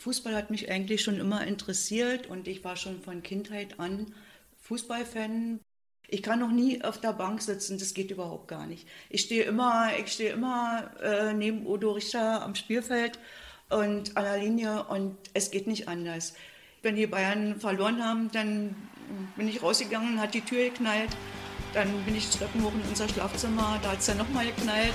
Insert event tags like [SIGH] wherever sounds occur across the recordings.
Fußball hat mich eigentlich schon immer interessiert und ich war schon von Kindheit an Fußballfan. Ich kann noch nie auf der Bank sitzen, das geht überhaupt gar nicht. Ich stehe immer, ich stehe immer äh, neben Udo Richter am Spielfeld und an der Linie und es geht nicht anders. Wenn die Bayern verloren haben, dann bin ich rausgegangen, hat die Tür geknallt, dann bin ich Treppen hoch in unser Schlafzimmer, da hat es dann nochmal geknallt.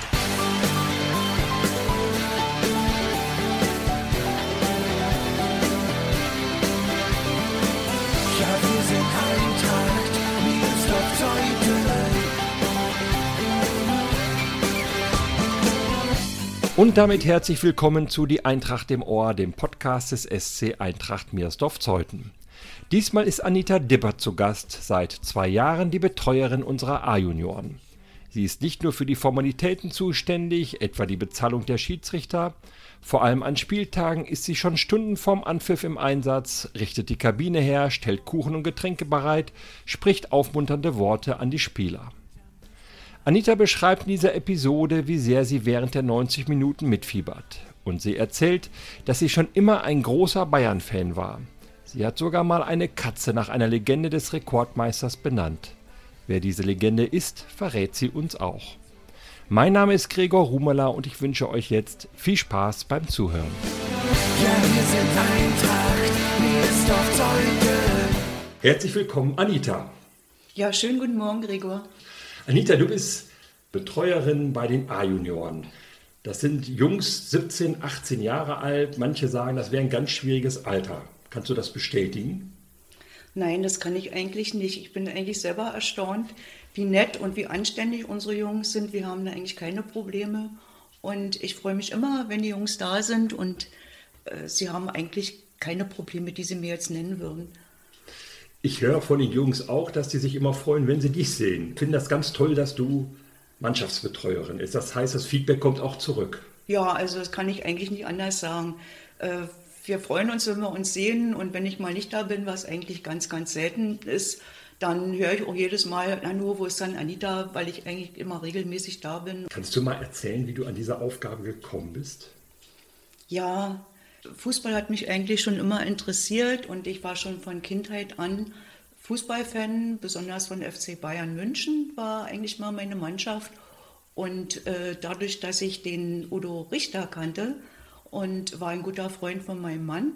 Und damit herzlich willkommen zu Die Eintracht im Ohr, dem Podcast des SC Eintracht Meersdorf-Zeuthen. Diesmal ist Anita Dippert zu Gast, seit zwei Jahren die Betreuerin unserer A-Junioren. Sie ist nicht nur für die Formalitäten zuständig, etwa die Bezahlung der Schiedsrichter, vor allem an Spieltagen ist sie schon Stunden vorm Anpfiff im Einsatz, richtet die Kabine her, stellt Kuchen und Getränke bereit, spricht aufmunternde Worte an die Spieler. Anita beschreibt in dieser Episode, wie sehr sie während der 90 Minuten mitfiebert. Und sie erzählt, dass sie schon immer ein großer Bayern-Fan war. Sie hat sogar mal eine Katze nach einer Legende des Rekordmeisters benannt. Wer diese Legende ist, verrät sie uns auch. Mein Name ist Gregor Rumela und ich wünsche euch jetzt viel Spaß beim Zuhören. Ja, wir sind Eintracht, mir ist doch Zeuge. Herzlich willkommen, Anita. Ja, schönen guten Morgen, Gregor. Anita, du bist Betreuerin bei den A-Junioren. Das sind Jungs 17, 18 Jahre alt. Manche sagen, das wäre ein ganz schwieriges Alter. Kannst du das bestätigen? Nein, das kann ich eigentlich nicht. Ich bin eigentlich selber erstaunt, wie nett und wie anständig unsere Jungs sind. Wir haben da eigentlich keine Probleme. Und ich freue mich immer, wenn die Jungs da sind und äh, sie haben eigentlich keine Probleme, die sie mir jetzt nennen würden. Ich höre von den Jungs auch, dass die sich immer freuen, wenn sie dich sehen. Ich finde das ganz toll, dass du Mannschaftsbetreuerin ist. Das heißt, das Feedback kommt auch zurück. Ja, also das kann ich eigentlich nicht anders sagen. Äh, wir freuen uns, wenn wir uns sehen und wenn ich mal nicht da bin, was eigentlich ganz, ganz selten ist, dann höre ich auch jedes Mal, na nur, wo ist dann Anita, weil ich eigentlich immer regelmäßig da bin. Kannst du mal erzählen, wie du an diese Aufgabe gekommen bist? Ja, Fußball hat mich eigentlich schon immer interessiert und ich war schon von Kindheit an Fußballfan, besonders von FC Bayern München war eigentlich mal meine Mannschaft. Und äh, dadurch, dass ich den Udo Richter kannte und war ein guter Freund von meinem Mann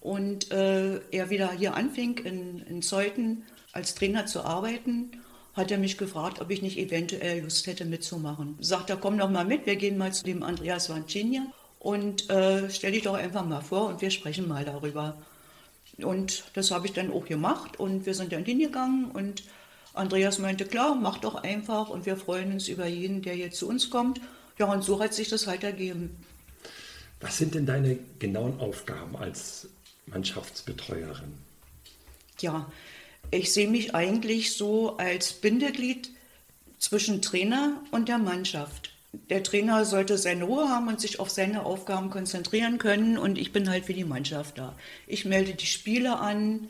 und äh, er wieder hier anfing in, in Zeuthen als Trainer zu arbeiten, hat er mich gefragt, ob ich nicht eventuell Lust hätte mitzumachen. Sagt er, komm doch mal mit, wir gehen mal zu dem Andreas Vancini und äh, stell dich doch einfach mal vor und wir sprechen mal darüber. Und das habe ich dann auch gemacht und wir sind dann hingegangen und Andreas meinte, klar, mach doch einfach und wir freuen uns über jeden, der hier zu uns kommt. Ja, und so hat sich das halt ergeben. Was sind denn deine genauen Aufgaben als Mannschaftsbetreuerin? Ja, ich sehe mich eigentlich so als Bindeglied zwischen Trainer und der Mannschaft der Trainer sollte seine Ruhe haben und sich auf seine Aufgaben konzentrieren können. Und ich bin halt für die Mannschaft da. Ich melde die Spiele an.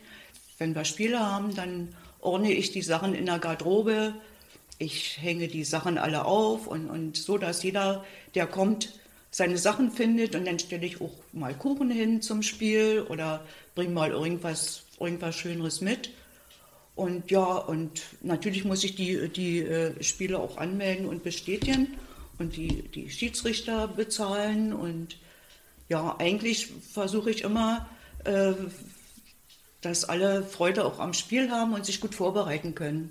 Wenn wir Spiele haben, dann ordne ich die Sachen in der Garderobe. Ich hänge die Sachen alle auf und, und so, dass jeder, der kommt, seine Sachen findet. Und dann stelle ich auch mal Kuchen hin zum Spiel oder bringe mal irgendwas, irgendwas Schöneres mit. Und ja, und natürlich muss ich die, die äh, Spiele auch anmelden und bestätigen und die, die Schiedsrichter bezahlen. Und ja, eigentlich versuche ich immer, äh, dass alle Freude auch am Spiel haben und sich gut vorbereiten können.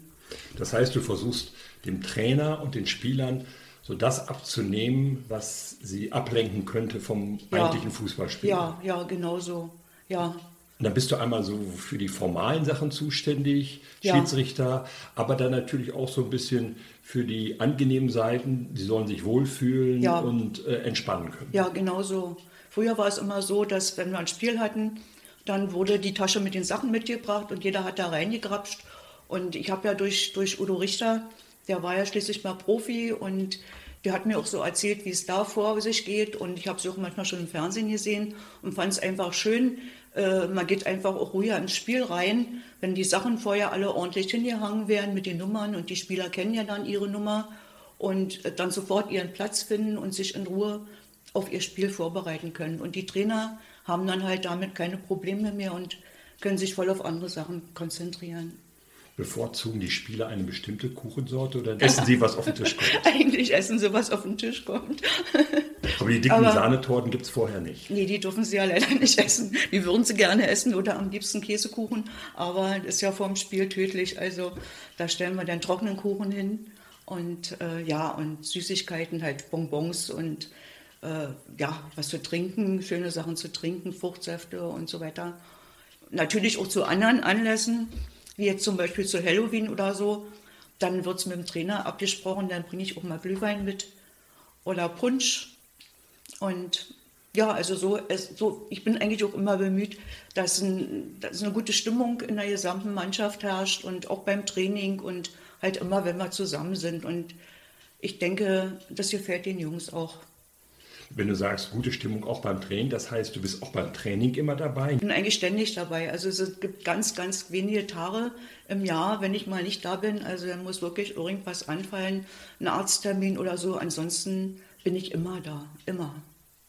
Das heißt, du versuchst dem Trainer und den Spielern so das abzunehmen, was sie ablenken könnte vom ja. eigentlichen Fußballspiel. Ja, ja, genau so. Ja. Und dann bist du einmal so für die formalen Sachen zuständig, ja. Schiedsrichter, aber dann natürlich auch so ein bisschen für die angenehmen Seiten. Sie sollen sich wohlfühlen ja. und äh, entspannen können. Ja, genau so. Früher war es immer so, dass wenn wir ein Spiel hatten, dann wurde die Tasche mit den Sachen mitgebracht und jeder hat da reingegrapscht. Und ich habe ja durch, durch Udo Richter, der war ja schließlich mal Profi und der hat mir auch so erzählt, wie es da vor sich geht. Und ich habe es auch manchmal schon im Fernsehen gesehen und fand es einfach schön, äh, man geht einfach auch ruhiger ins Spiel rein, wenn die Sachen vorher alle ordentlich hingehangen werden mit den Nummern und die Spieler kennen ja dann ihre Nummer und äh, dann sofort ihren Platz finden und sich in Ruhe auf ihr Spiel vorbereiten können. Und die Trainer haben dann halt damit keine Probleme mehr und können sich voll auf andere Sachen konzentrieren. Bevorzugen die Spieler eine bestimmte Kuchensorte oder [LAUGHS] essen sie, was auf den Tisch kommt? Eigentlich essen sie, was auf den Tisch kommt. Aber die dicken Aber, Sahnetorten gibt es vorher nicht. Nee, die dürfen sie ja leider nicht essen. Die würden sie gerne essen oder am liebsten Käsekuchen. Aber das ist ja vor dem Spiel tödlich. Also da stellen wir dann trockenen Kuchen hin. Und äh, ja, und Süßigkeiten, halt Bonbons und äh, ja, was zu trinken, schöne Sachen zu trinken, Fruchtsäfte und so weiter. Natürlich auch zu anderen Anlässen wie jetzt zum Beispiel zu Halloween oder so, dann wird es mit dem Trainer abgesprochen, dann bringe ich auch mal Glühwein mit oder Punsch. Und ja, also so, es, so, ich bin eigentlich auch immer bemüht, dass, ein, dass eine gute Stimmung in der gesamten Mannschaft herrscht und auch beim Training und halt immer, wenn wir zusammen sind. Und ich denke, das gefällt den Jungs auch. Wenn du sagst, gute Stimmung auch beim Training, das heißt, du bist auch beim Training immer dabei? Ich bin eigentlich ständig dabei. Also es gibt ganz, ganz wenige Tage im Jahr, wenn ich mal nicht da bin. Also dann muss wirklich irgendwas anfallen, ein Arzttermin oder so. Ansonsten bin ich immer da, immer.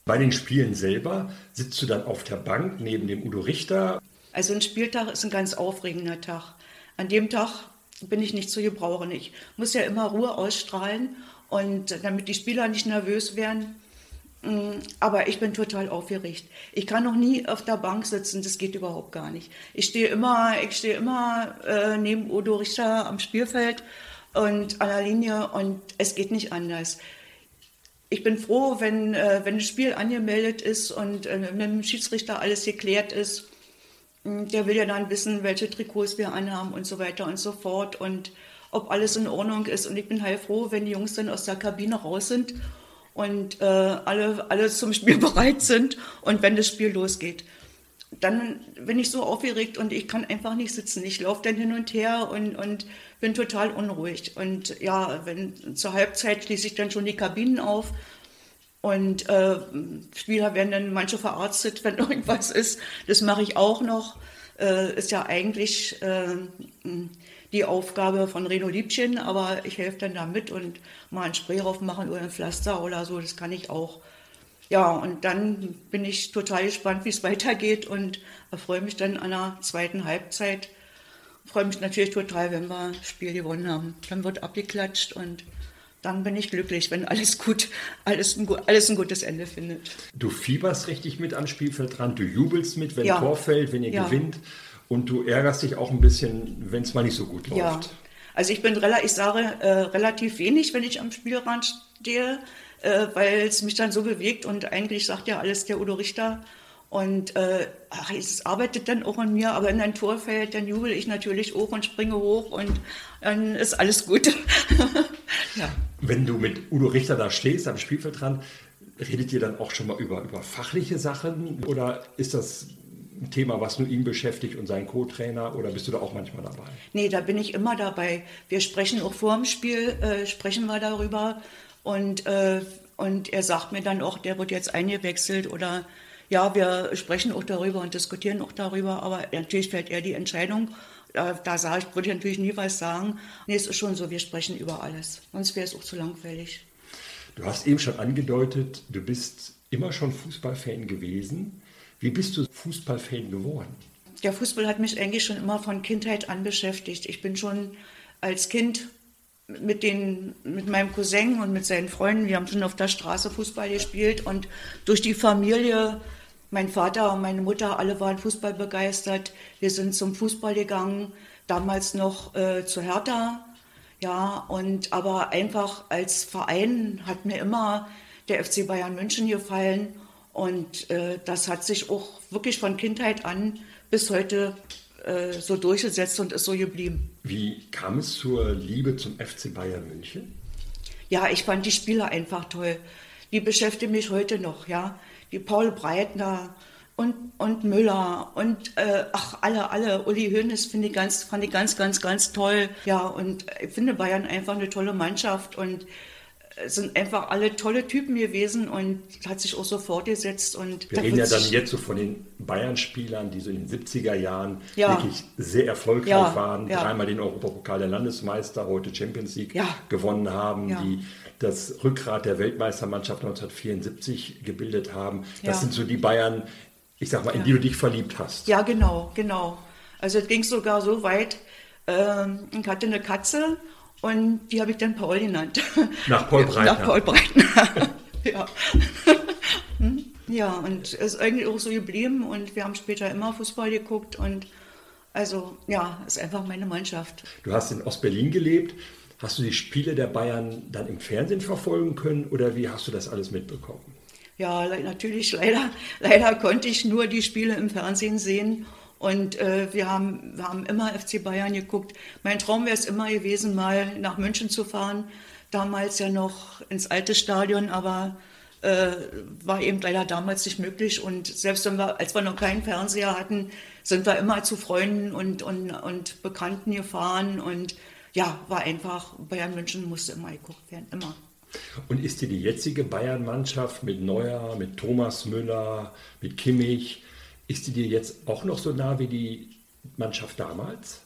Bei den Spielen selber sitzt du dann auf der Bank neben dem Udo Richter? Also ein Spieltag ist ein ganz aufregender Tag. An dem Tag bin ich nicht zu gebrauchen. Ich muss ja immer Ruhe ausstrahlen und damit die Spieler nicht nervös werden, aber ich bin total aufgeregt. Ich kann noch nie auf der Bank sitzen, das geht überhaupt gar nicht. Ich stehe immer, ich stehe immer äh, neben Udo Richter am Spielfeld und an der Linie und es geht nicht anders. Ich bin froh, wenn, äh, wenn das Spiel angemeldet ist und äh, mit dem Schiedsrichter alles geklärt ist. Mm, der will ja dann wissen, welche Trikots wir anhaben und so weiter und so fort und ob alles in Ordnung ist. Und ich bin halt froh, wenn die Jungs dann aus der Kabine raus sind und äh, alle, alle zum Spiel [LAUGHS] bereit sind und wenn das Spiel losgeht. Dann bin ich so aufgeregt und ich kann einfach nicht sitzen. Ich laufe dann hin und her und, und bin total unruhig. Und ja, wenn zur Halbzeit schließe ich dann schon die Kabinen auf und äh, Spieler werden dann manche verarztet, [LAUGHS] wenn irgendwas ist. Das mache ich auch noch. Äh, ist ja eigentlich äh, die Aufgabe von Reno Liebchen, aber ich helfe dann da mit und mal ein Spray drauf machen oder ein Pflaster oder so, das kann ich auch. Ja, und dann bin ich total gespannt, wie es [LAUGHS] weitergeht und freue mich dann an der zweiten Halbzeit. Freue mich natürlich total, wenn wir das Spiel gewonnen haben. Dann wird abgeklatscht und dann bin ich glücklich, wenn alles gut, alles ein, alles ein gutes Ende findet. Du fieberst richtig mit am Spielfeld dran, du jubelst mit, wenn ja. Tor fällt, wenn ihr ja. gewinnt. Und du ärgerst dich auch ein bisschen, wenn es mal nicht so gut läuft. Ja, also ich bin relativ, ich sage äh, relativ wenig, wenn ich am Spielrand stehe, äh, weil es mich dann so bewegt und eigentlich sagt ja alles der Udo Richter. Und äh, ach, es arbeitet dann auch an mir, aber in ein Tor fällt, dann jubel ich natürlich hoch und springe hoch und dann ist alles gut. [LAUGHS] ja. Wenn du mit Udo Richter da stehst am Spielfeldrand, redet ihr dann auch schon mal über, über fachliche Sachen oder ist das ein Thema, was nur ihn beschäftigt und seinen Co-Trainer oder bist du da auch manchmal dabei? Nee, da bin ich immer dabei. Wir sprechen auch vor dem Spiel, äh, sprechen wir darüber und, äh, und er sagt mir dann auch, der wird jetzt eingewechselt oder ja, wir sprechen auch darüber und diskutieren auch darüber, aber natürlich fällt er die Entscheidung. Da, da sage ich, würde ich natürlich nie was sagen. Nee, es ist schon so, wir sprechen über alles. Sonst wäre es auch zu langweilig. Du hast eben schon angedeutet, du bist immer schon Fußballfan gewesen. Wie bist du Fußballfan geworden? Der Fußball hat mich eigentlich schon immer von Kindheit an beschäftigt. Ich bin schon als Kind mit, den, mit meinem Cousin und mit seinen Freunden, wir haben schon auf der Straße Fußball gespielt und durch die Familie, mein Vater und meine Mutter, alle waren Fußball begeistert. Wir sind zum Fußball gegangen, damals noch äh, zu Hertha. Ja, und aber einfach als Verein hat mir immer der FC Bayern München gefallen und äh, das hat sich auch wirklich von Kindheit an bis heute äh, so durchgesetzt und ist so geblieben. Wie kam es zur Liebe zum FC Bayern München? Ja, ich fand die Spieler einfach toll. Die beschäftigen mich heute noch, ja. Die Paul Breitner und, und Müller und äh, ach, alle, alle. Uli Hoeneß finde ich ganz, fand ich ganz, ganz, ganz toll. Ja, und ich finde Bayern einfach eine tolle Mannschaft und sind einfach alle tolle Typen gewesen und hat sich auch so fortgesetzt. Und Wir reden ja dann jetzt so von den Bayern-Spielern, die so in den 70er Jahren ja. wirklich sehr erfolgreich ja, waren, ja. dreimal den Europapokal der Landesmeister, heute Champions League gewonnen haben, die das Rückgrat der Weltmeistermannschaft 1974 gebildet haben. Das sind so die Bayern, ich sag mal, in die du dich verliebt hast. Ja, genau, genau. Also es ging sogar so weit, ähm, ich hatte eine Katze und die habe ich dann Paul genannt. Nach Paul Breitner. Nach Paul Breitner. [LAUGHS] ja. Hm? ja, und es ist eigentlich auch so geblieben und wir haben später immer Fußball geguckt und also ja, ist einfach meine Mannschaft. Du hast in Ostberlin gelebt. Hast du die Spiele der Bayern dann im Fernsehen verfolgen können oder wie hast du das alles mitbekommen? Ja, natürlich, leider, [LAUGHS] leider konnte ich nur die Spiele im Fernsehen sehen. Und äh, wir, haben, wir haben immer FC Bayern geguckt. Mein Traum wäre es immer gewesen, mal nach München zu fahren. Damals ja noch ins alte Stadion, aber äh, war eben leider damals nicht möglich. Und selbst wenn wir, als wir noch keinen Fernseher hatten, sind wir immer zu Freunden und, und, und Bekannten gefahren. Und ja, war einfach, Bayern München musste immer geguckt werden, immer. Und ist dir die jetzige Bayern-Mannschaft mit Neuer, mit Thomas Müller, mit Kimmich, ist die dir jetzt auch noch so nah wie die Mannschaft damals?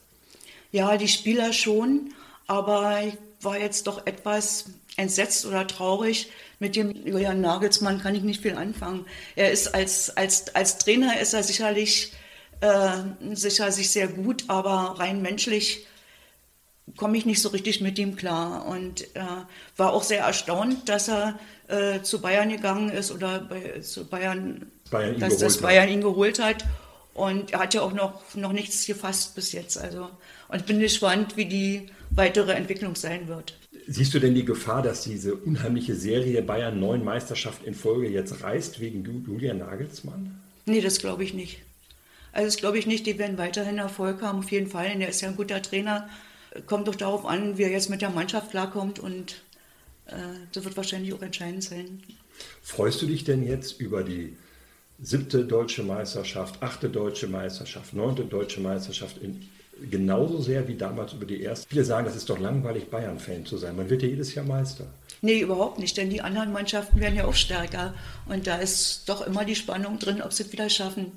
Ja, die Spieler schon, aber ich war jetzt doch etwas entsetzt oder traurig. Mit dem Julian Nagelsmann kann ich nicht viel anfangen. Er ist als, als, als Trainer ist er sicherlich äh, sicher sich sehr gut, aber rein menschlich komme ich nicht so richtig mit ihm klar und äh, war auch sehr erstaunt, dass er äh, zu Bayern gegangen ist oder bei, zu Bayern, Bayern dass das Bayern ihn geholt hat. Und er hat ja auch noch, noch nichts gefasst bis jetzt. Also, und ich bin gespannt, wie die weitere Entwicklung sein wird. Siehst du denn die Gefahr, dass diese unheimliche Serie Bayern neun Meisterschaft in Folge jetzt reißt wegen Julian Nagelsmann? Nee, das glaube ich nicht. Also das glaube ich nicht. Die werden weiterhin Erfolg haben, auf jeden Fall. Er ist ja ein guter Trainer kommt doch darauf an, wie er jetzt mit der Mannschaft klarkommt und äh, das wird wahrscheinlich auch entscheidend sein. Freust du dich denn jetzt über die siebte deutsche Meisterschaft, achte deutsche Meisterschaft, neunte deutsche Meisterschaft in, genauso sehr wie damals über die erste? Viele sagen, das ist doch langweilig, Bayern-Fan zu sein. Man wird ja jedes Jahr Meister. Nee, überhaupt nicht, denn die anderen Mannschaften werden ja auch stärker. Und da ist doch immer die Spannung drin, ob sie es wieder schaffen.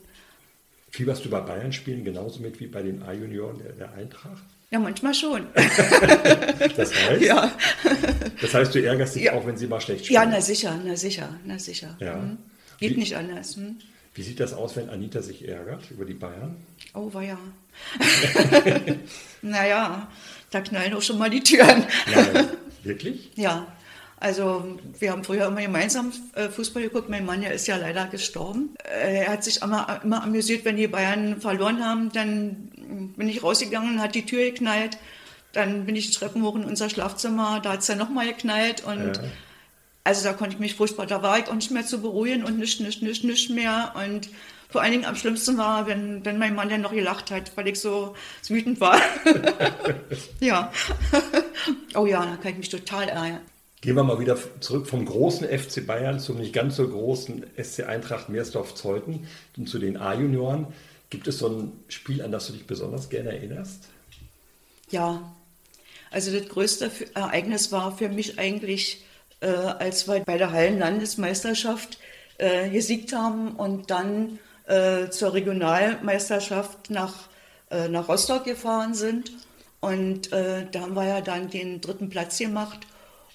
Fieberst du bei Bayern spielen genauso mit wie bei den A-Junioren der, der Eintracht? Ja, manchmal schon. [LAUGHS] das heißt? Ja. Das heißt, du ärgerst dich ja. auch, wenn sie mal schlecht spielen? Ja, na sicher, na sicher, na sicher. Ja. Mhm. Geht wie, nicht anders. Hm? Wie sieht das aus, wenn Anita sich ärgert über die Bayern? Oh, war ja. [LAUGHS] naja, da knallen auch schon mal die Türen. Nein, wirklich? [LAUGHS] Ja. Also wir haben früher immer gemeinsam äh, Fußball geguckt. Mein Mann ja ist ja leider gestorben. Äh, er hat sich immer, immer amüsiert, wenn die Bayern verloren haben. Dann bin ich rausgegangen, hat die Tür geknallt. Dann bin ich die Treppen hoch in unser Schlafzimmer. Da hat es dann nochmal geknallt. Und ja. also da konnte ich mich furchtbar, da war ich auch nicht mehr zu beruhigen und nicht, nicht, nicht, nicht mehr. Und vor allen Dingen am schlimmsten war, wenn, wenn mein Mann dann noch gelacht hat, weil ich so, so wütend war. [LAUGHS] ja. oh ja, da kann ich mich total ärgern. Gehen wir mal wieder zurück vom großen FC Bayern zum nicht ganz so großen SC Eintracht Meersdorf-Zeuthen und zu den A-Junioren. Gibt es so ein Spiel, an das du dich besonders gerne erinnerst? Ja, also das größte Ereignis war für mich eigentlich, äh, als wir bei der Hallenlandesmeisterschaft äh, gesiegt haben und dann äh, zur Regionalmeisterschaft nach, äh, nach Rostock gefahren sind. Und äh, da haben wir ja dann den dritten Platz gemacht.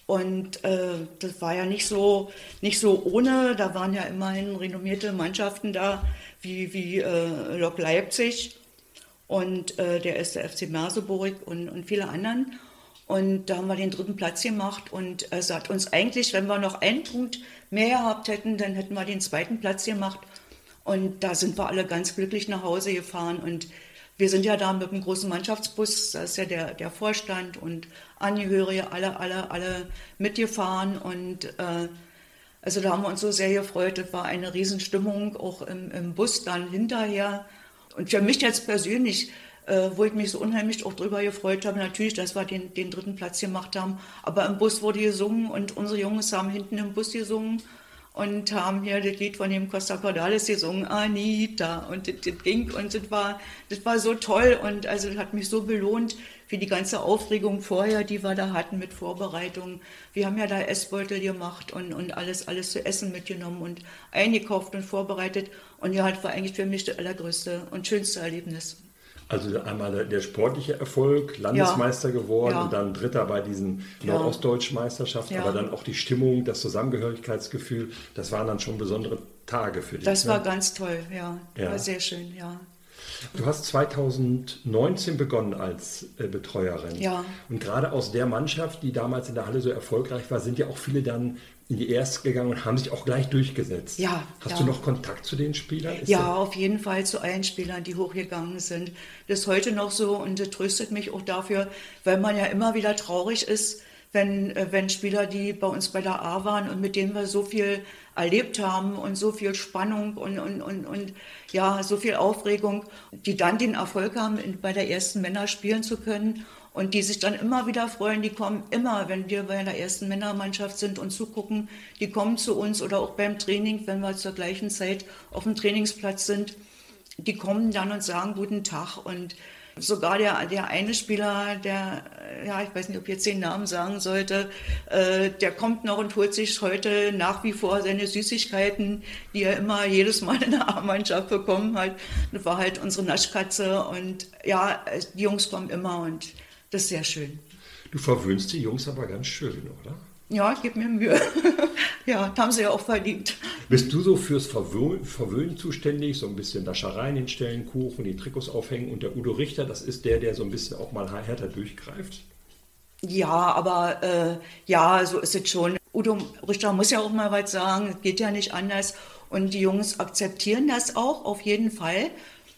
Und äh, das war ja nicht so, nicht so ohne. Da waren ja immerhin renommierte Mannschaften da, wie, wie äh, Lok Leipzig und äh, der erste Merseburg und, und viele anderen. Und da haben wir den dritten Platz gemacht und es hat uns eigentlich, wenn wir noch einen Punkt mehr gehabt hätten, dann hätten wir den zweiten Platz gemacht. Und da sind wir alle ganz glücklich nach Hause gefahren und wir sind ja da mit einem großen Mannschaftsbus, da ist ja der, der Vorstand und Angehörige, alle, alle, alle mitgefahren und äh, also da haben wir uns so sehr gefreut. Das war eine Riesenstimmung, auch im, im Bus dann hinterher. Und für mich jetzt persönlich, äh, wo ich mich so unheimlich auch drüber gefreut habe, natürlich, dass wir den, den dritten Platz gemacht haben. Aber im Bus wurde gesungen und unsere Jungs haben hinten im Bus gesungen und haben hier das Lied von dem Costa Cordalis gesungen, Anita. Und das, das ging und das war, das war so toll und also das hat mich so belohnt für die ganze Aufregung vorher, die wir da hatten mit Vorbereitungen. Wir haben ja da Essbeutel gemacht und, und alles, alles zu essen mitgenommen und eingekauft und vorbereitet. Und ja, das war eigentlich für mich das allergrößte und schönste Erlebnis. Also einmal der, sportliche Erfolg, Landesmeister ja. geworden ja. und dann Dritter bei diesen Nordostdeutschen Meisterschaften, aber dann auch die Stimmung, das Zusammengehörigkeitsgefühl, das waren dann schon besondere Tage für dich. Das ne? war ganz toll, ja. Ja. War sehr schön, ja. Du hast 2019 begonnen als äh, Betreuerin. Ja. Und gerade aus der Mannschaft, die damals in der Halle so erfolgreich war, sind ja auch viele dann in die Erste gegangen und haben sich auch gleich durchgesetzt. Ja, Hast ja. du noch Kontakt zu den Spielern? Ist Ja, auf jeden Fall zu allen Spielern, die hochgegangen sind. Das ist heute noch so und das tröstet mich auch dafür, weil man ja immer wieder traurig ist, wenn, äh, wenn Spieler, die bei uns bei der A waren und mit denen wir so viel erlebt haben und so viel Spannung und, und, und, und ja, so viel Aufregung, die dann den Erfolg haben, bei der ersten Männer spielen zu können und die sich dann immer wieder freuen, die kommen immer, wenn wir bei der ersten Männermannschaft sind und zugucken, die kommen zu uns oder auch beim Training, wenn wir zur gleichen Zeit auf dem Trainingsplatz sind, die kommen dann und sagen guten Tag und sogar der, der eine Spieler, der, ja, ich weiß nicht, ob ich jetzt den Namen sagen sollte, äh, der kommt noch und holt sich heute nach wie vor seine Süßigkeiten, die er immer jedes Mal in der A-Mannschaft bekommen hat. Das war halt unsere Naschkatze und ja, die Jungs kommen immer und das ist sehr schön. Du verwöhnst die Jungs aber ganz schön, oder? Ja, ich gebe mir Mühe. [LAUGHS] ja, das haben sie ja auch verdient. Bist du so fürs Verwöhnen, Verwöhnen zuständig? So ein bisschen Naschereien hinstellen, Kuchen, die Trikots aufhängen und der Udo Richter, das ist der, der so ein bisschen auch mal härter durchgreift? Ja, aber äh, ja, so ist es schon. Udo Richter muss ja auch mal was sagen, es geht ja nicht anders. Und die Jungs akzeptieren das auch, auf jeden Fall.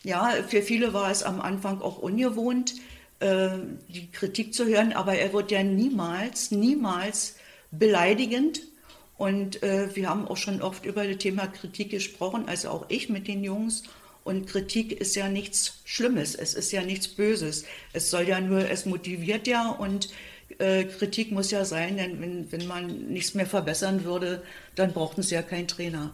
Ja, für viele war es am Anfang auch ungewohnt, äh, die Kritik zu hören, aber er wird ja niemals, niemals beleidigend. Und äh, wir haben auch schon oft über das Thema Kritik gesprochen, also auch ich mit den Jungs. Und Kritik ist ja nichts Schlimmes, es ist ja nichts Böses. Es soll ja nur, es motiviert ja und äh, Kritik muss ja sein, denn wenn, wenn man nichts mehr verbessern würde, dann brauchten sie ja keinen Trainer.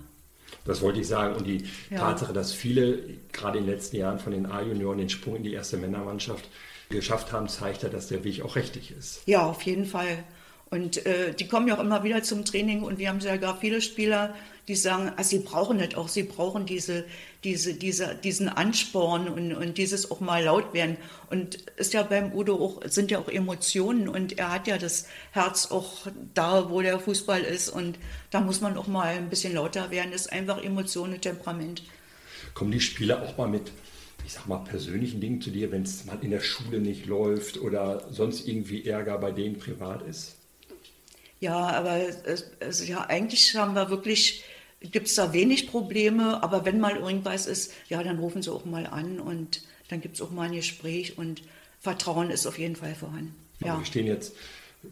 Das wollte ich sagen. Und die Ja. Tatsache, dass viele gerade in den letzten Jahren von den A-Junioren den Sprung in die erste Männermannschaft geschafft haben, zeigt ja, dass der Weg auch richtig ist. Ja, auf jeden Fall. Und äh, die kommen ja auch immer wieder zum Training und wir haben ja gar viele Spieler, die sagen, ah, sie brauchen das auch, sie brauchen diese, diese, diese, diesen Ansporn und, und dieses auch mal laut werden. Und ist ja beim Udo auch, sind ja auch Emotionen und er hat ja das Herz auch da, wo der Fußball ist und da muss man auch mal ein bisschen lauter werden. Das ist einfach Emotionen, Temperament. Kommen die Spieler auch mal mit, ich sag mal, persönlichen Dingen zu dir, wenn es mal in der Schule nicht läuft oder sonst irgendwie Ärger bei denen privat ist? Ja, aber es, ja, eigentlich haben wir wirklich, gibt es da wenig Probleme, aber wenn mal irgendwas ist, ja, dann rufen sie auch mal an und dann gibt es auch mal ein Gespräch und Vertrauen ist auf jeden Fall vorhanden. Ja. Wir stehen jetzt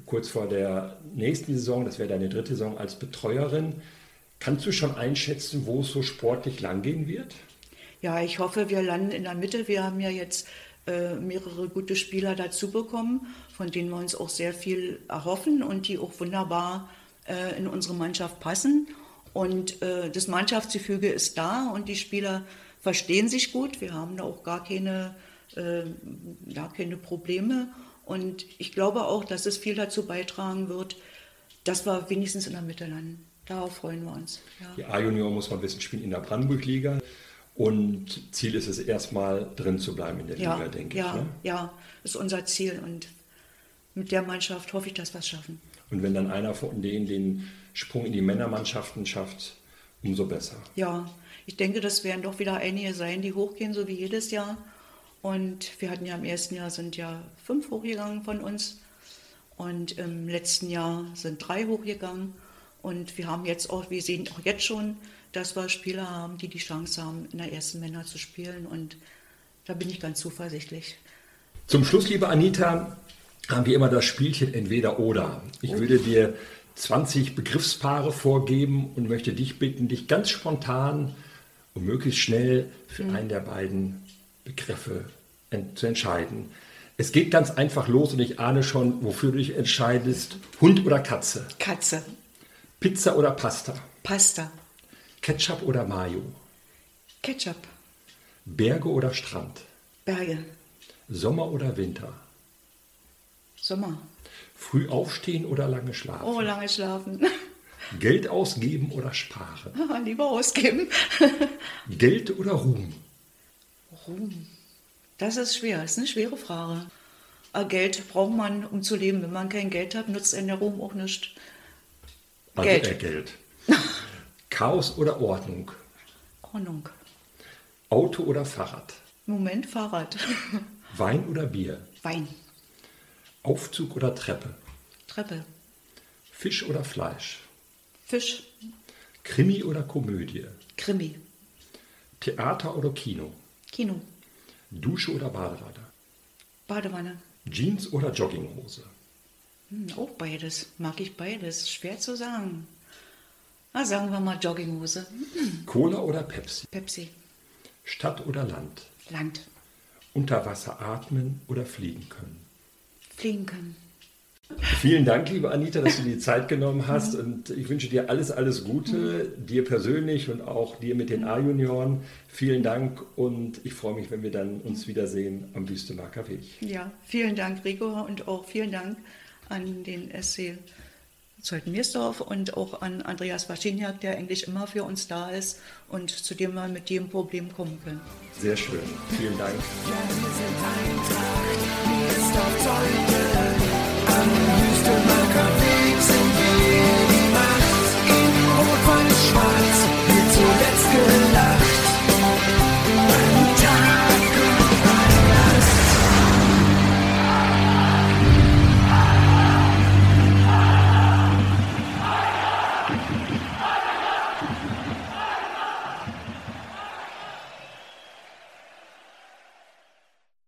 kurz vor der nächsten Saison, das wäre deine dritte Saison als Betreuerin. Kannst du schon einschätzen, wo es so sportlich langgehen wird? ja, ich hoffe, wir landen in der Mitte. Wir haben ja jetzt mehrere gute Spieler dazu bekommen, von denen wir uns auch sehr viel erhoffen und die auch wunderbar äh, in unsere Mannschaft passen. Und äh, das Mannschaftsgefüge ist da und die Spieler verstehen sich gut. Wir haben da auch gar keine, äh, ja, keine Probleme. Und ich glaube auch, dass es viel dazu beitragen wird, dass wir wenigstens in der Mitte landen. Darauf freuen wir uns. Ja. Die A-Junior muss man wissen, spielen in der Brandenburg-Liga. Und Ziel ist es erstmal drin zu bleiben in der Ja, Liga, denke ja, ich. Ne? ja, ist unser Ziel und mit der Mannschaft hoffe ich, dass wir es schaffen. Und wenn dann einer von denen den Sprung in die Männermannschaften schafft, umso besser. Ja, ich denke, das werden doch wieder einige sein, die hochgehen, so wie jedes Jahr. Und wir hatten ja im ersten Jahr sind ja fünf hochgegangen von uns und im letzten Jahr sind drei hochgegangen. Und wir haben jetzt auch, wir sehen auch jetzt schon, dass wir Spieler haben, die die Chance haben, in der ersten Männer zu spielen. Und da bin ich ganz zuversichtlich. Zum Schluss, liebe Anita, haben wir immer das Spielchen entweder oder. Ich würde dir 20 Begriffspaare vorgeben und möchte dich bitten, dich ganz spontan und möglichst schnell für einen der beiden Begriffe en zu entscheiden. Es geht ganz einfach los und ich ahne schon, wofür du dich entscheidest. Hund oder Katze? Katze, Pizza oder Pasta? Pasta, Ketchup oder Mayo? Ketchup, Berge oder Strand? Berge, Sommer oder Winter? Sommer. Früh aufstehen oder lange schlafen? Oh, lange schlafen. [LAUGHS] Geld ausgeben oder sparen? [LAUGHS] Lieber ausgeben. [LAUGHS] Geld oder Ruhm? Ruhm. Das ist schwer, das ist eine schwere Frage. Aber Geld braucht man, um zu leben. Wenn man kein Geld hat, nutzt einen der Ruhm auch nicht. Also Geld. eher Geld. [LAUGHS] Chaos oder Ordnung? Ordnung. Auto oder Fahrrad? Moment, Fahrrad. [LAUGHS] Wein oder Bier? Wein. Aufzug oder Treppe? Treppe. Fisch oder Fleisch? Fisch. Krimi oder Komödie? Krimi. Theater oder Kino? Kino. Dusche oder Badewanne? Badewanne. Jeans oder Jogginghose? Hm, auch beides. Mag ich beides. Schwer zu sagen. Na, sagen wir mal Jogginghose. Hm. Cola oder Pepsi? Pepsi. Stadt oder Land? Land. Unter Wasser atmen oder fliegen können? Fliegen können. Vielen Dank, liebe Anita, dass du dir die [LAUGHS] Zeit genommen hast und ich wünsche dir alles, alles Gute, dir persönlich und auch dir mit den A-Junioren. Vielen Dank und ich freue mich, wenn wir dann uns wiedersehen am Wüstemarker Weg. Ja, vielen Dank, Rico, und auch vielen Dank an den Essay Zolt Mirsdorf und auch an Andreas Waschiniak, der eigentlich immer für uns da ist und zu dem wir mit jedem Problem kommen können. Sehr schön, vielen Dank. Ja, wir sind Eintracht, Mirsdorf Zolte, am Wüstenmarker Weg sind wir die Macht, in Rot-Weiß-Schwarz.